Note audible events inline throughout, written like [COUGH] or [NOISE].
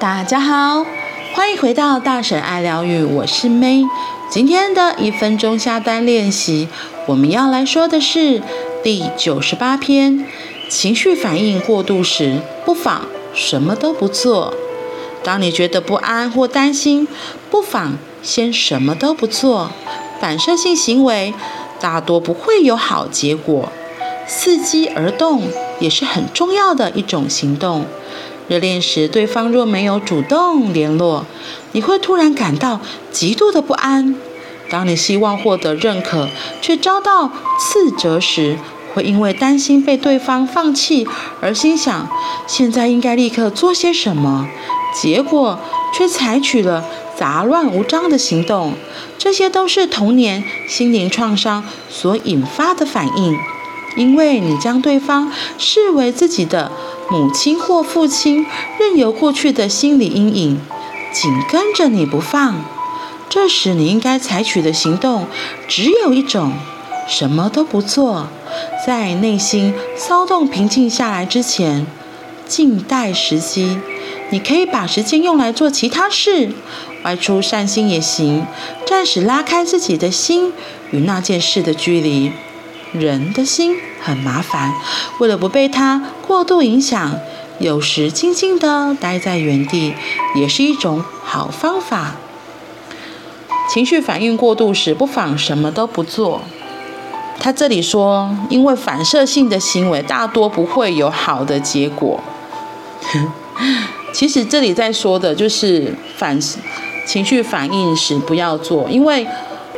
大家好，欢迎回到大婶爱疗愈，我是 May。今天的一分钟下单练习，我们要来说的是第九十八篇：情绪反应过度时，不妨什么都不做。当你觉得不安或担心，不妨先什么都不做。反射性行为大多不会有好结果，伺机而动也是很重要的一种行动。热恋时，对方若没有主动联络，你会突然感到极度的不安。当你希望获得认可，却遭到斥责时，会因为担心被对方放弃而心想：现在应该立刻做些什么，结果却采取了杂乱无章的行动。这些都是童年心灵创伤所引发的反应，因为你将对方视为自己的母亲或父亲，任由过去的心理阴影紧跟着你不放。这时你应该采取的行动只有一种：什么都不做。在内心骚动平静下来之前，静待时机。你可以把时间用来做其他事，外出散心也行，暂时拉开自己的心与那件事的距离。人的心很麻烦，为了不被它过度影响，有时静静地待在原地也是一种好方法。情绪反应过度时，不妨什么都不做。他这里说，因为反射性的行为大多不会有好的结果。[LAUGHS] 其实这里在说的就是反情绪反应时不要做，因为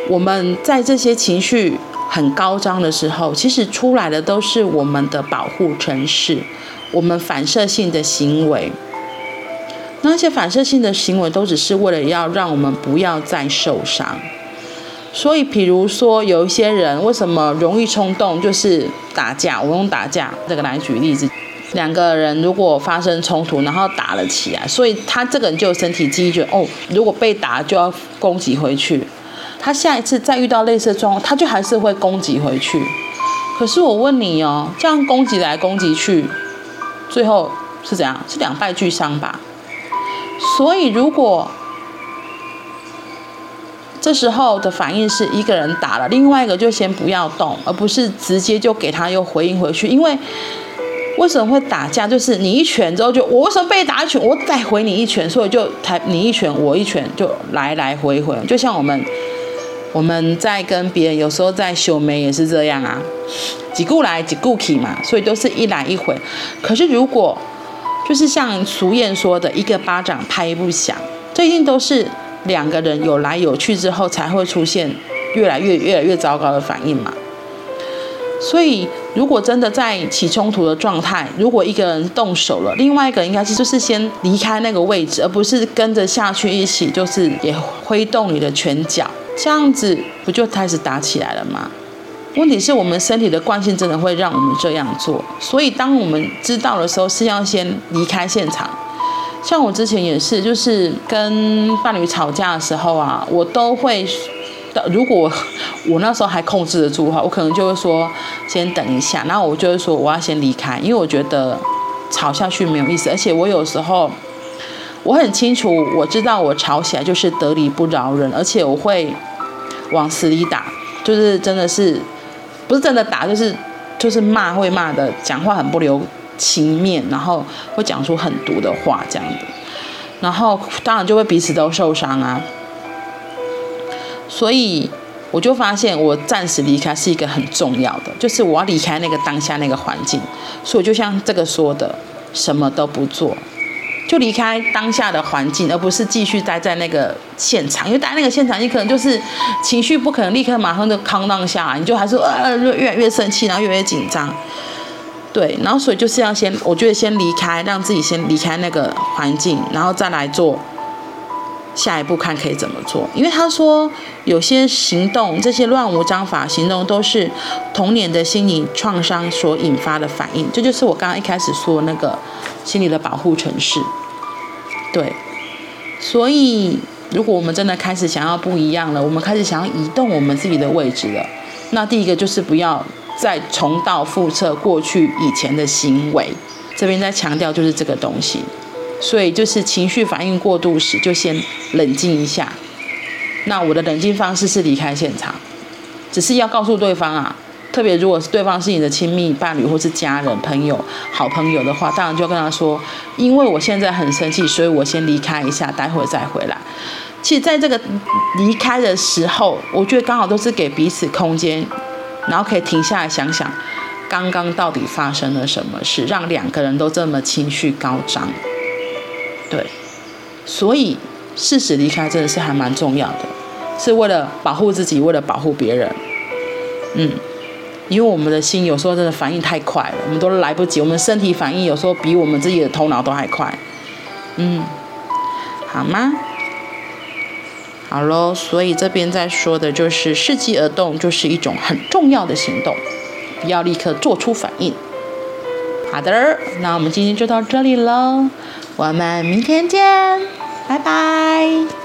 我们在这些情绪很高涨的时候，其实出来的都是我们的保护程式，我们反射性的行为。那些反射性的行为都只是为了要让我们不要再受伤。所以，比如说有一些人为什么容易冲动，就是打架。我用打架这个来举例子。两个人如果发生冲突，然后打了起来，所以他这个人就身体记忆，觉哦，如果被打就要攻击回去。他下一次再遇到类似的状况，他就还是会攻击回去。可是我问你哦，这样攻击来攻击去，最后是怎样？是两败俱伤吧？所以如果这时候的反应是一个人打了，另外一个就先不要动，而不是直接就给他又回应回去，因为。为什么会打架？就是你一拳之后就我为什么被打一拳，我再回你一拳，所以就台你一拳我一拳就来来回回，就像我们我们在跟别人有时候在秀眉也是这样啊，几顾来几顾去嘛，所以都是一来一回。可是如果就是像俗谚说的一个巴掌拍不响，这一定都是两个人有来有去之后才会出现越来越越来越糟糕的反应嘛。所以，如果真的在起冲突的状态，如果一个人动手了，另外一个应该是就是先离开那个位置，而不是跟着下去一起，就是也挥动你的拳脚，这样子不就开始打起来了吗？问题是我们身体的惯性真的会让我们这样做，所以当我们知道的时候，是要先离开现场。像我之前也是，就是跟伴侣吵架的时候啊，我都会。如果 [LAUGHS] 我那时候还控制得住的话，我可能就会说先等一下，然后我就会说我要先离开，因为我觉得吵下去没有意思。而且我有时候我很清楚，我知道我吵起来就是得理不饶人，而且我会往死里打，就是真的是不是真的打，就是就是骂会骂的，讲话很不留情面，然后会讲出很毒的话这样的，然后当然就会彼此都受伤啊。所以我就发现，我暂时离开是一个很重要的，就是我要离开那个当下那个环境。所以就像这个说的，什么都不做，就离开当下的环境，而不是继续待在那个现场。因为待在那个现场，你可能就是情绪不可能立刻马上就康荡下来，你就还是呃越来越生气，然后越来越紧张。对，然后所以就是要先，我觉得先离开，让自己先离开那个环境，然后再来做。下一步看可以怎么做？因为他说有些行动，这些乱无章法行动都是童年的心理创伤所引发的反应。这就是我刚刚一开始说那个心理的保护程式。对，所以如果我们真的开始想要不一样了，我们开始想要移动我们自己的位置了，那第一个就是不要再重蹈覆辙过去以前的行为。这边在强调就是这个东西。所以就是情绪反应过度时，就先冷静一下。那我的冷静方式是离开现场，只是要告诉对方啊，特别如果是对方是你的亲密伴侣或是家人、朋友、好朋友的话，当然就跟他说，因为我现在很生气，所以我先离开一下，待会再回来。其实，在这个离开的时候，我觉得刚好都是给彼此空间，然后可以停下来想想，刚刚到底发生了什么事，让两个人都这么情绪高涨。对，所以适时离开真的是还蛮重要的，是为了保护自己，为了保护别人。嗯，因为我们的心有时候真的反应太快了，我们都来不及，我们身体反应有时候比我们自己的头脑都还快。嗯，好吗？好喽，所以这边在说的就是伺机而动，就是一种很重要的行动，不要立刻做出反应。好的，那我们今天就到这里喽，我们明天见，拜拜。